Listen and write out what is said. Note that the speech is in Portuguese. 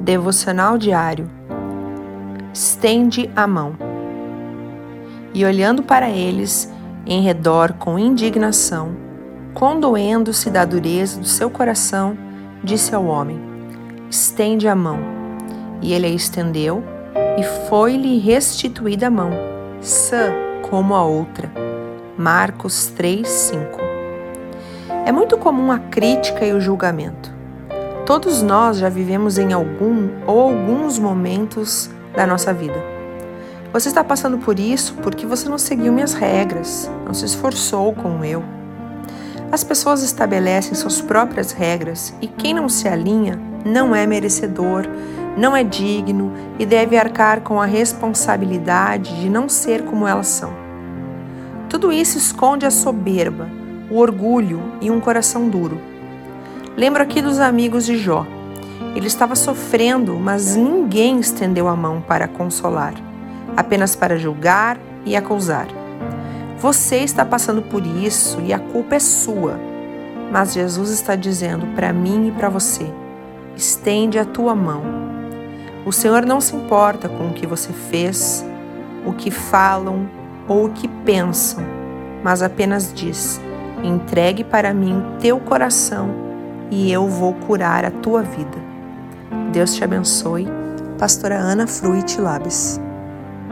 Devocional diário. Estende a mão. E olhando para eles, em redor com indignação, condoendo-se da dureza do seu coração, disse ao homem: Estende a mão. E ele a estendeu, e foi-lhe restituída a mão, sã como a outra. Marcos 3, 5. É muito comum a crítica e o julgamento. Todos nós já vivemos em algum ou alguns momentos da nossa vida. Você está passando por isso porque você não seguiu minhas regras, não se esforçou como eu. As pessoas estabelecem suas próprias regras e quem não se alinha não é merecedor, não é digno e deve arcar com a responsabilidade de não ser como elas são. Tudo isso esconde a soberba, o orgulho e um coração duro. Lembro aqui dos amigos de Jó. Ele estava sofrendo, mas ninguém estendeu a mão para consolar, apenas para julgar e acusar. Você está passando por isso e a culpa é sua. Mas Jesus está dizendo para mim e para você: estende a tua mão. O Senhor não se importa com o que você fez, o que falam ou o que pensam, mas apenas diz: entregue para mim teu coração e eu vou curar a tua vida. Deus te abençoe. Pastora Ana Fruit Labes.